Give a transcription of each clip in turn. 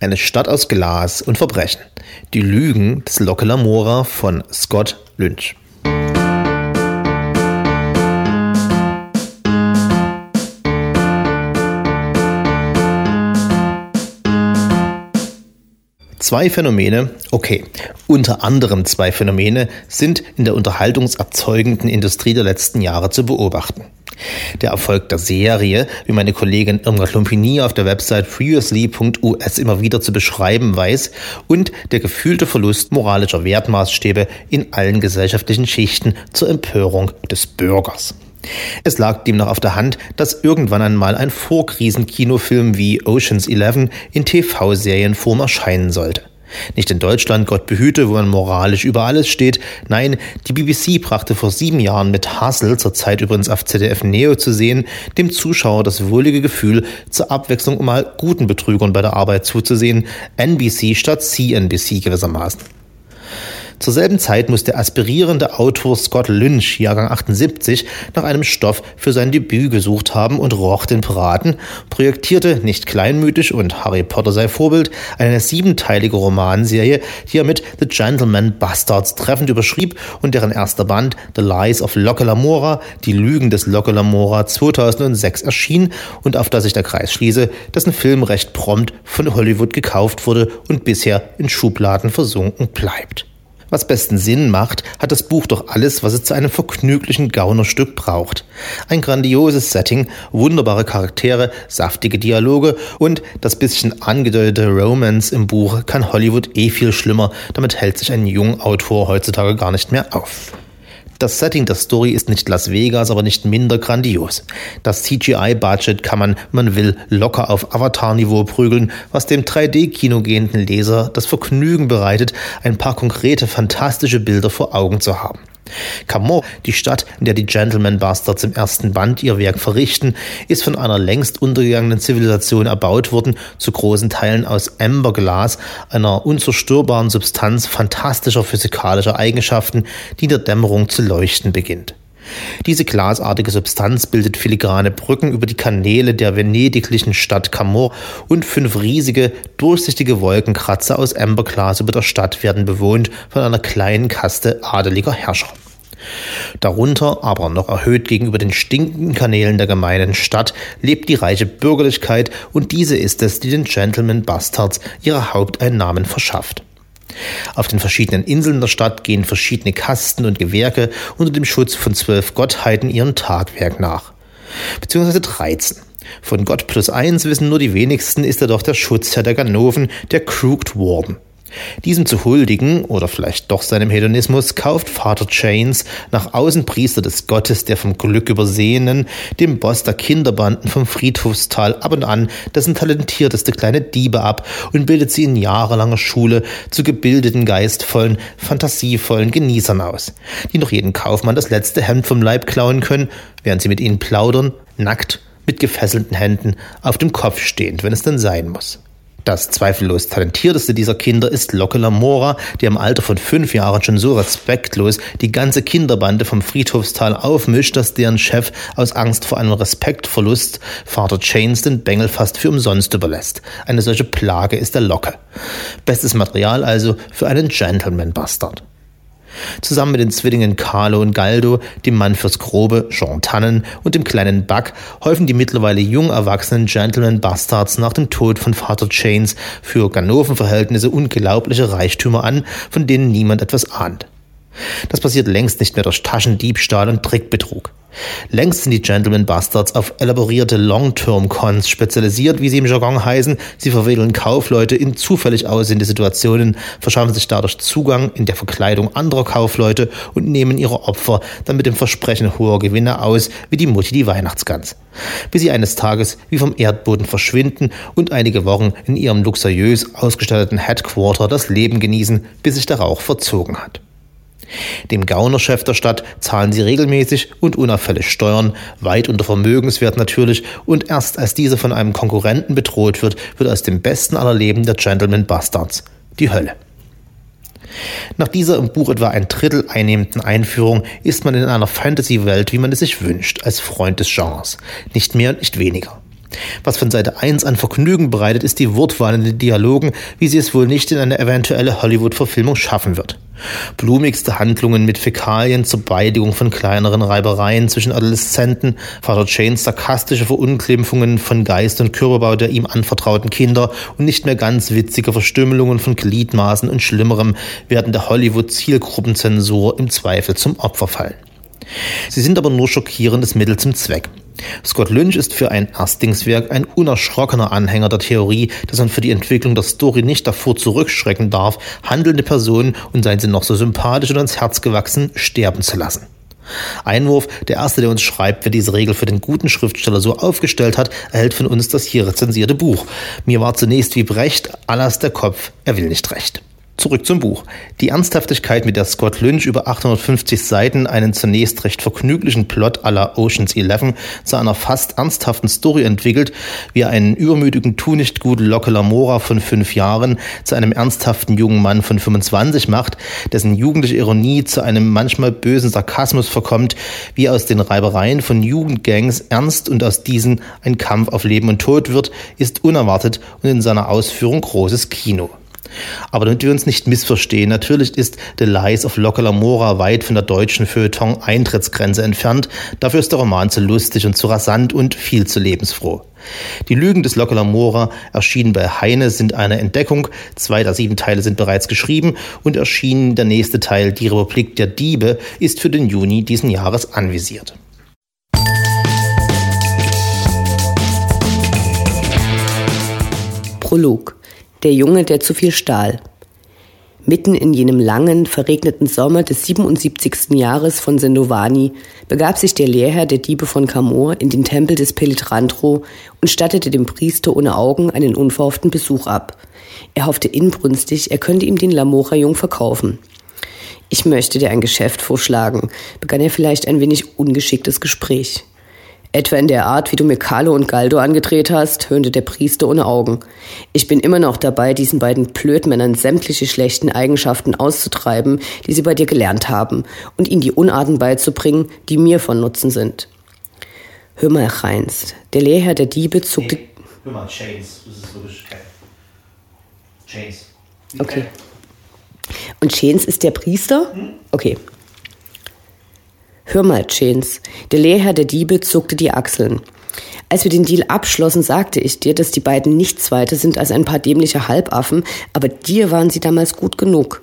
Eine Stadt aus Glas und Verbrechen. Die Lügen des Locke Lamora von Scott Lynch. Zwei Phänomene, okay, unter anderem zwei Phänomene sind in der unterhaltungserzeugenden Industrie der letzten Jahre zu beobachten. Der Erfolg der Serie, wie meine Kollegin Irmgard Lumpini auf der Website previously.us immer wieder zu beschreiben weiß, und der gefühlte Verlust moralischer Wertmaßstäbe in allen gesellschaftlichen Schichten zur Empörung des Bürgers. Es lag demnach auf der Hand, dass irgendwann einmal ein Vorkrisen-Kinofilm wie Oceans 11 in TV-Serienform erscheinen sollte. Nicht in Deutschland, Gott behüte, wo man moralisch über alles steht. Nein, die BBC brachte vor sieben Jahren mit Hustle, zur Zeit übrigens auf ZDF Neo zu sehen, dem Zuschauer das wohlige Gefühl, zur Abwechslung mal guten Betrügern bei der Arbeit zuzusehen, NBC statt CNBC gewissermaßen. Zur selben Zeit muss der aspirierende Autor Scott Lynch, Jahrgang 78, nach einem Stoff für sein Debüt gesucht haben und roch den Braten, projektierte, nicht kleinmütig und Harry Potter sei Vorbild, eine siebenteilige Romanserie, die er mit The Gentleman Bastards treffend überschrieb und deren erster Band The Lies of Locke Lamora, die Lügen des Locke Lamora 2006 erschien und auf das ich der Kreis schließe, dessen Film recht prompt von Hollywood gekauft wurde und bisher in Schubladen versunken bleibt. Was besten Sinn macht, hat das Buch doch alles, was es zu einem vergnüglichen Gaunerstück braucht. Ein grandioses Setting, wunderbare Charaktere, saftige Dialoge und das bisschen angedeutete Romance im Buch kann Hollywood eh viel schlimmer, damit hält sich ein junger Autor heutzutage gar nicht mehr auf. Das Setting der Story ist nicht Las Vegas, aber nicht minder grandios. Das CGI-Budget kann man, man will, locker auf Avatar-Niveau prügeln, was dem 3D-Kino gehenden Leser das Vergnügen bereitet, ein paar konkrete, fantastische Bilder vor Augen zu haben. Camor, die Stadt, in der die Gentleman Bastards im ersten Band ihr Werk verrichten, ist von einer längst untergegangenen Zivilisation erbaut worden, zu großen Teilen aus Amberglas, einer unzerstörbaren Substanz fantastischer physikalischer Eigenschaften, die in der Dämmerung zu leuchten beginnt. Diese glasartige Substanz bildet filigrane Brücken über die Kanäle der venediklichen Stadt Camor und fünf riesige, durchsichtige Wolkenkratzer aus Amberglas über der Stadt werden bewohnt von einer kleinen Kaste adeliger Herrscher. Darunter, aber noch erhöht gegenüber den stinkenden Kanälen der gemeinen Stadt, lebt die reiche Bürgerlichkeit und diese ist es, die den Gentleman Bastards ihre Haupteinnahmen verschafft. Auf den verschiedenen Inseln der Stadt gehen verschiedene Kasten und Gewerke unter dem Schutz von zwölf Gottheiten ihrem Tagwerk nach. Beziehungsweise 13. Von Gott plus eins wissen nur die wenigsten, ist er doch der Schutzherr der Ganoven, der Crooked Warden. Diesem zu huldigen oder vielleicht doch seinem Hedonismus kauft Vater Chains nach außen Priester des Gottes der vom Glück übersehenen, dem Boss der Kinderbanden vom Friedhofstal ab und an dessen talentierteste kleine Diebe ab und bildet sie in jahrelanger Schule zu gebildeten, geistvollen, fantasievollen Genießern aus, die noch jeden Kaufmann das letzte Hemd vom Leib klauen können, während sie mit ihnen plaudern, nackt, mit gefesselten Händen, auf dem Kopf stehend, wenn es denn sein muss. Das zweifellos talentierteste dieser Kinder ist Locke Lamora, der im Alter von fünf Jahren schon so respektlos die ganze Kinderbande vom Friedhofstal aufmischt, dass deren Chef aus Angst vor einem Respektverlust Vater Chains den Bengel fast für umsonst überlässt. Eine solche Plage ist der Locke. Bestes Material also für einen Gentleman-Bastard. Zusammen mit den Zwillingen Carlo und Galdo, dem Mann fürs Grobe, Jean Tannen und dem kleinen Buck häufen die mittlerweile jung erwachsenen Gentleman Bastards nach dem Tod von Vater Chains für Ganoven-Verhältnisse unglaubliche Reichtümer an, von denen niemand etwas ahnt. Das passiert längst nicht mehr durch Taschendiebstahl und Trickbetrug. Längst sind die Gentleman Bastards auf elaborierte Long-Term-Cons spezialisiert, wie sie im Jargon heißen. Sie verwedeln Kaufleute in zufällig aussehende Situationen, verschaffen sich dadurch Zugang in der Verkleidung anderer Kaufleute und nehmen ihre Opfer dann mit dem Versprechen hoher Gewinne aus, wie die Mutti die Weihnachtsgans. Bis sie eines Tages wie vom Erdboden verschwinden und einige Wochen in ihrem luxuriös ausgestatteten Headquarter das Leben genießen, bis sich der Rauch verzogen hat. Dem Gaunerchef der Stadt zahlen sie regelmäßig und unauffällig Steuern, weit unter Vermögenswert natürlich, und erst als dieser von einem Konkurrenten bedroht wird, wird aus dem besten aller Leben der Gentleman Bastards die Hölle. Nach dieser im Buch etwa ein Drittel einnehmenden Einführung ist man in einer Fantasy-Welt, wie man es sich wünscht, als Freund des Genres. Nicht mehr und nicht weniger. Was von Seite 1 an Vergnügen bereitet, ist die Wortwahl in den Dialogen, wie sie es wohl nicht in eine eventuelle Hollywood-Verfilmung schaffen wird. Blumigste Handlungen mit Fäkalien zur Beidigung von kleineren Reibereien zwischen Adoleszenten, Vater Janes sarkastische Verunglimpfungen von Geist und Körperbau der ihm anvertrauten Kinder und nicht mehr ganz witzige Verstümmelungen von Gliedmaßen und Schlimmerem werden der Hollywood-Zielgruppenzensur im Zweifel zum Opfer fallen. Sie sind aber nur schockierendes Mittel zum Zweck. Scott Lynch ist für ein Erstlingswerk ein unerschrockener Anhänger der Theorie, dass man für die Entwicklung der Story nicht davor zurückschrecken darf, handelnde Personen und seien sie noch so sympathisch und ans Herz gewachsen, sterben zu lassen. Einwurf, der erste, der uns schreibt, wer diese Regel für den guten Schriftsteller so aufgestellt hat, erhält von uns das hier rezensierte Buch. Mir war zunächst wie Brecht, Alas der Kopf, er will nicht recht. Zurück zum Buch. Die Ernsthaftigkeit, mit der Scott Lynch über 850 Seiten einen zunächst recht vergnüglichen Plot aller Oceans 11 zu einer fast ernsthaften Story entwickelt, wie er einen übermütigen Tu gut Locke Lamora von fünf Jahren zu einem ernsthaften jungen Mann von 25 macht, dessen jugendliche Ironie zu einem manchmal bösen Sarkasmus verkommt, wie aus den Reibereien von Jugendgangs ernst und aus diesen ein Kampf auf Leben und Tod wird, ist unerwartet und in seiner Ausführung großes Kino. Aber damit wir uns nicht missverstehen, natürlich ist The Lies of Locke Lamora weit von der deutschen Feuilleton-Eintrittsgrenze entfernt. Dafür ist der Roman zu lustig und zu rasant und viel zu lebensfroh. Die Lügen des Locke Lamora erschienen bei Heine sind eine Entdeckung. Zwei der sieben Teile sind bereits geschrieben und erschienen der nächste Teil, Die Republik der Diebe, ist für den Juni diesen Jahres anvisiert. Prolog der Junge, der zu viel stahl. Mitten in jenem langen, verregneten Sommer des 77. Jahres von Sendovani begab sich der Lehrherr der Diebe von Camor in den Tempel des Pelitrantro und stattete dem Priester ohne Augen einen unverhofften Besuch ab. Er hoffte inbrünstig, er könnte ihm den Lamora-Jung verkaufen. Ich möchte dir ein Geschäft vorschlagen, begann er vielleicht ein wenig ungeschicktes Gespräch. Etwa in der Art, wie du mir Carlo und Galdo angedreht hast, höhnte der Priester ohne Augen. Ich bin immer noch dabei, diesen beiden Blödmännern sämtliche schlechten Eigenschaften auszutreiben, die sie bei dir gelernt haben, und ihnen die Unarten beizubringen, die mir von Nutzen sind. Hör mal, Heinz, der Lehrherr der Diebe zuckte. Nee, hör mal, Chains. Das ist wirklich Chains. Okay. Und Chains ist der Priester? Hm? Okay. Hör mal, Chains. Der Lehrherr der Diebe zuckte die Achseln. Als wir den Deal abschlossen, sagte ich dir, dass die beiden nichts weiter sind als ein paar dämliche Halbaffen, aber dir waren sie damals gut genug.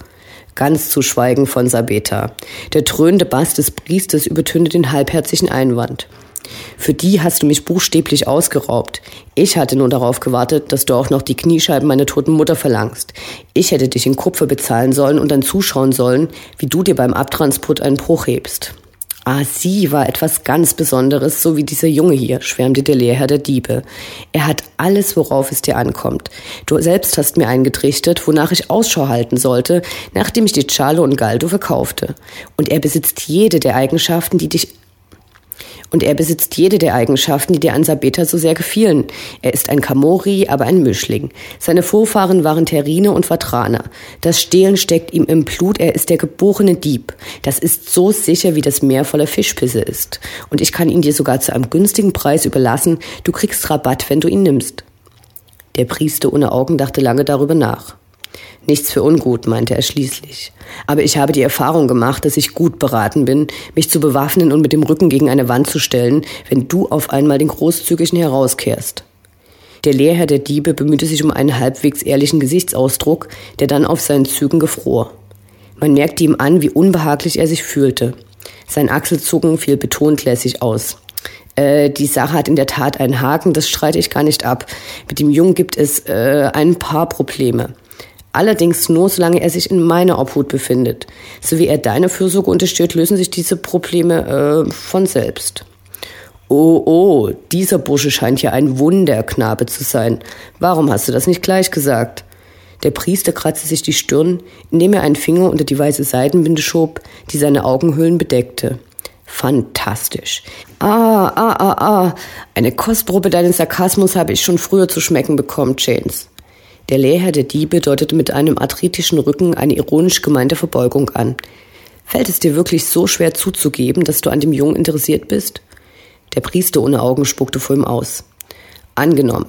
Ganz zu schweigen von Sabeta. Der dröhnende Bass des Priesters übertönte den halbherzigen Einwand. Für die hast du mich buchstäblich ausgeraubt. Ich hatte nur darauf gewartet, dass du auch noch die Kniescheiben meiner toten Mutter verlangst. Ich hätte dich in Kupfer bezahlen sollen und dann zuschauen sollen, wie du dir beim Abtransport einen Bruch hebst. Ah, sie war etwas ganz Besonderes, so wie dieser Junge hier, schwärmte der Lehrherr der Diebe. Er hat alles, worauf es dir ankommt. Du selbst hast mir eingetrichtert, wonach ich Ausschau halten sollte, nachdem ich die Charlo und Galdo verkaufte. Und er besitzt jede der Eigenschaften, die dich und er besitzt jede der Eigenschaften, die der Ansabeta so sehr gefielen. Er ist ein Kamori, aber ein Mischling. Seine Vorfahren waren Terrine und Vatraner. Das Stehlen steckt ihm im Blut, er ist der geborene Dieb. Das ist so sicher, wie das Meer voller Fischpisse ist. Und ich kann ihn dir sogar zu einem günstigen Preis überlassen. Du kriegst Rabatt, wenn du ihn nimmst. Der Priester ohne Augen dachte lange darüber nach. Nichts für ungut, meinte er schließlich. Aber ich habe die Erfahrung gemacht, dass ich gut beraten bin, mich zu bewaffnen und mit dem Rücken gegen eine Wand zu stellen, wenn du auf einmal den Großzügigen herauskehrst. Der Lehrherr der Diebe bemühte sich um einen halbwegs ehrlichen Gesichtsausdruck, der dann auf seinen Zügen gefror. Man merkte ihm an, wie unbehaglich er sich fühlte. Sein Achselzucken fiel betont lässig aus. Äh, die Sache hat in der Tat einen Haken, das streite ich gar nicht ab. Mit dem Jungen gibt es äh, ein paar Probleme. Allerdings nur, solange er sich in meiner Obhut befindet. So wie er deine Fürsorge unterstützt, lösen sich diese Probleme äh, von selbst. Oh, oh, dieser Bursche scheint ja ein Wunderknabe zu sein. Warum hast du das nicht gleich gesagt? Der Priester kratzte sich die Stirn, indem er einen Finger unter die weiße Seidenbinde schob, die seine Augenhöhlen bedeckte. Fantastisch. Ah, ah, ah, ah. Eine Kostprobe deines Sarkasmus habe ich schon früher zu schmecken bekommen, James. Der Lehrherr der Diebe deutete mit einem arthritischen Rücken eine ironisch gemeinte Verbeugung an. Fällt es dir wirklich so schwer zuzugeben, dass du an dem Jungen interessiert bist? Der Priester ohne Augen spuckte vor ihm aus. Angenommen,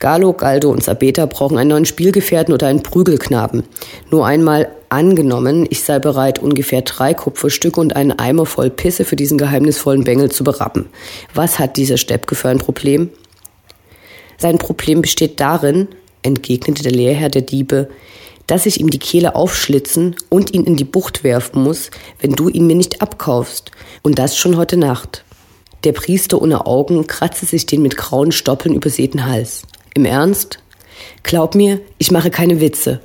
Galo, Galdo und Sabeta brauchen einen neuen Spielgefährten oder einen Prügelknaben. Nur einmal angenommen, ich sei bereit, ungefähr drei Kupferstücke und einen Eimer voll Pisse für diesen geheimnisvollen Bengel zu berappen. Was hat dieser Steppke für ein Problem? Sein Problem besteht darin, entgegnete der Lehrherr der Diebe, dass ich ihm die Kehle aufschlitzen und ihn in die Bucht werfen muss, wenn du ihn mir nicht abkaufst. Und das schon heute Nacht. Der Priester ohne Augen kratzte sich den mit grauen Stoppeln übersäten Hals. Im Ernst? Glaub mir, ich mache keine Witze.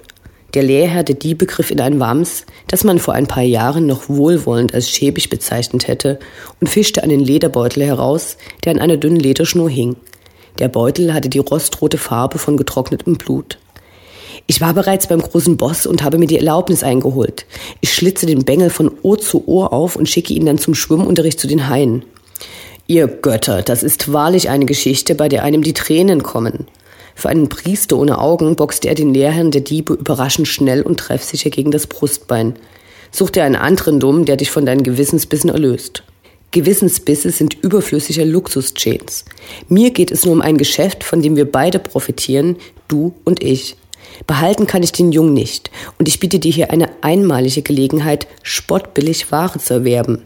Der Lehrherr der Diebe griff in ein Wams, das man vor ein paar Jahren noch wohlwollend als schäbig bezeichnet hätte, und fischte einen Lederbeutel heraus, der an einer dünnen Lederschnur hing. Der Beutel hatte die rostrote Farbe von getrocknetem Blut. Ich war bereits beim großen Boss und habe mir die Erlaubnis eingeholt. Ich schlitze den Bengel von Ohr zu Ohr auf und schicke ihn dann zum Schwimmunterricht zu den Haien. Ihr Götter, das ist wahrlich eine Geschichte, bei der einem die Tränen kommen. Für einen Priester ohne Augen boxte er den Lehrherrn der Diebe überraschend schnell und treffsicher gegen das Brustbein. Such dir einen anderen Dumm, der dich von deinen Gewissensbissen erlöst. Gewissensbisse sind überflüssige Luxus-Chains. Mir geht es nur um ein Geschäft, von dem wir beide profitieren, du und ich. Behalten kann ich den Jungen nicht, und ich biete dir hier eine einmalige Gelegenheit, spottbillig Ware zu erwerben.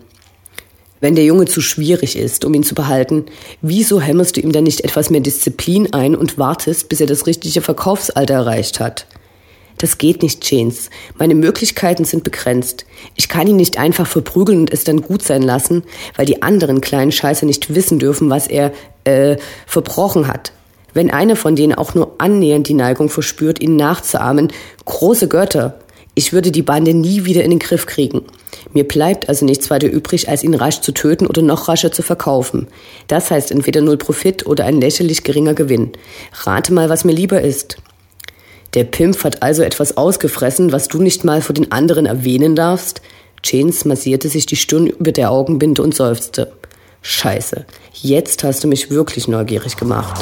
Wenn der Junge zu schwierig ist, um ihn zu behalten, wieso hämmerst du ihm dann nicht etwas mehr Disziplin ein und wartest, bis er das richtige Verkaufsalter erreicht hat? Das geht nicht, Janes. Meine Möglichkeiten sind begrenzt. Ich kann ihn nicht einfach verprügeln und es dann gut sein lassen, weil die anderen kleinen Scheiße nicht wissen dürfen, was er, äh, verbrochen hat. Wenn einer von denen auch nur annähernd die Neigung verspürt, ihn nachzuahmen, große Götter, ich würde die Bande nie wieder in den Griff kriegen. Mir bleibt also nichts weiter übrig, als ihn rasch zu töten oder noch rascher zu verkaufen. Das heißt entweder null Profit oder ein lächerlich geringer Gewinn. Rate mal, was mir lieber ist. Der Pimp hat also etwas ausgefressen, was du nicht mal vor den anderen erwähnen darfst? Janes massierte sich die Stirn über der Augenbinde und seufzte. Scheiße, jetzt hast du mich wirklich neugierig gemacht.